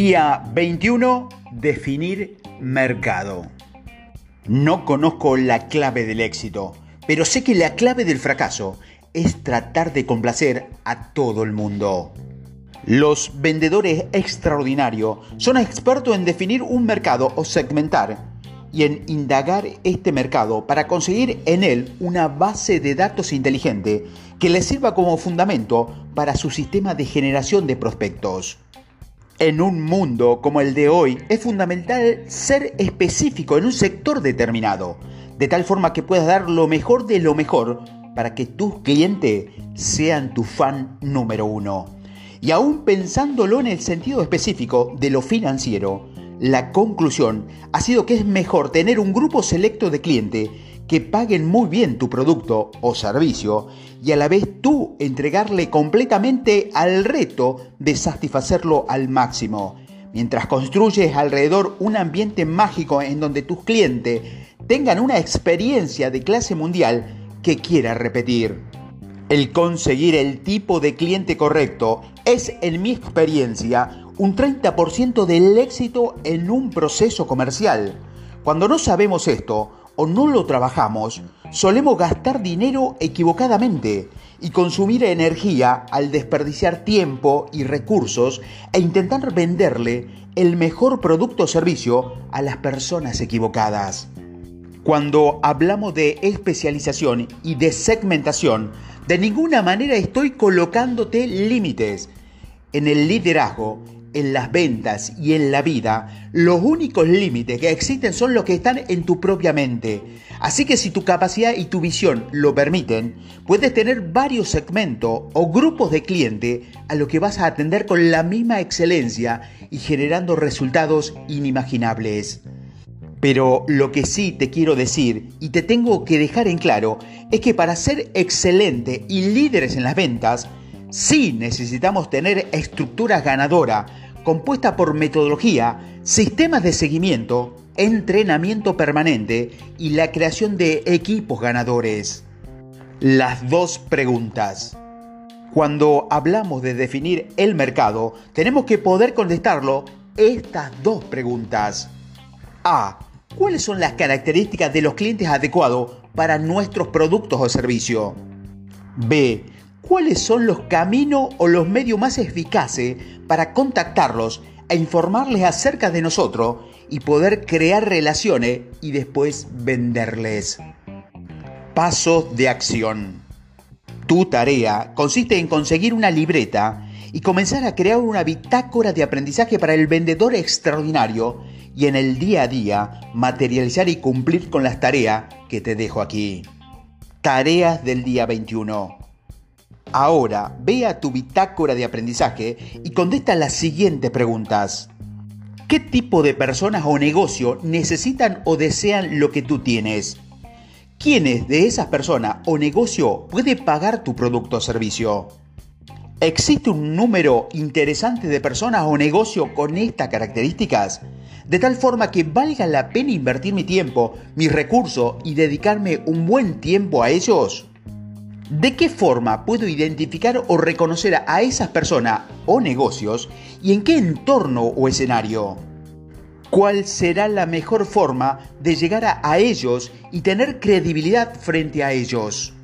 Día 21. Definir mercado. No conozco la clave del éxito, pero sé que la clave del fracaso es tratar de complacer a todo el mundo. Los vendedores extraordinarios son expertos en definir un mercado o segmentar y en indagar este mercado para conseguir en él una base de datos inteligente que les sirva como fundamento para su sistema de generación de prospectos. En un mundo como el de hoy es fundamental ser específico en un sector determinado, de tal forma que puedas dar lo mejor de lo mejor para que tus clientes sean tu fan número uno. Y aún pensándolo en el sentido específico de lo financiero, la conclusión ha sido que es mejor tener un grupo selecto de clientes que paguen muy bien tu producto o servicio y a la vez tú entregarle completamente al reto de satisfacerlo al máximo, mientras construyes alrededor un ambiente mágico en donde tus clientes tengan una experiencia de clase mundial que quiera repetir. El conseguir el tipo de cliente correcto es, en mi experiencia, un 30% del éxito en un proceso comercial. Cuando no sabemos esto, o no lo trabajamos, solemos gastar dinero equivocadamente y consumir energía al desperdiciar tiempo y recursos e intentar venderle el mejor producto o servicio a las personas equivocadas. Cuando hablamos de especialización y de segmentación, de ninguna manera estoy colocándote límites. En el liderazgo en las ventas y en la vida, los únicos límites que existen son los que están en tu propia mente. Así que si tu capacidad y tu visión lo permiten, puedes tener varios segmentos o grupos de clientes a los que vas a atender con la misma excelencia y generando resultados inimaginables. Pero lo que sí te quiero decir y te tengo que dejar en claro es que para ser excelente y líderes en las ventas, Sí necesitamos tener estructuras ganadoras compuesta por metodología, sistemas de seguimiento, entrenamiento permanente y la creación de equipos ganadores. Las dos preguntas. Cuando hablamos de definir el mercado, tenemos que poder contestarlo estas dos preguntas. A. ¿Cuáles son las características de los clientes adecuados para nuestros productos o servicios? B cuáles son los caminos o los medios más eficaces para contactarlos e informarles acerca de nosotros y poder crear relaciones y después venderles. Pasos de acción. Tu tarea consiste en conseguir una libreta y comenzar a crear una bitácora de aprendizaje para el vendedor extraordinario y en el día a día materializar y cumplir con las tareas que te dejo aquí. Tareas del día 21. Ahora, ve a tu bitácora de aprendizaje y contesta las siguientes preguntas. ¿Qué tipo de personas o negocio necesitan o desean lo que tú tienes? ¿Quiénes de esas personas o negocio puede pagar tu producto o servicio? ¿Existe un número interesante de personas o negocio con estas características? De tal forma que valga la pena invertir mi tiempo, mi recurso y dedicarme un buen tiempo a ellos? ¿De qué forma puedo identificar o reconocer a esas personas o negocios y en qué entorno o escenario? ¿Cuál será la mejor forma de llegar a, ellos y tener credibilidad frente a ellos?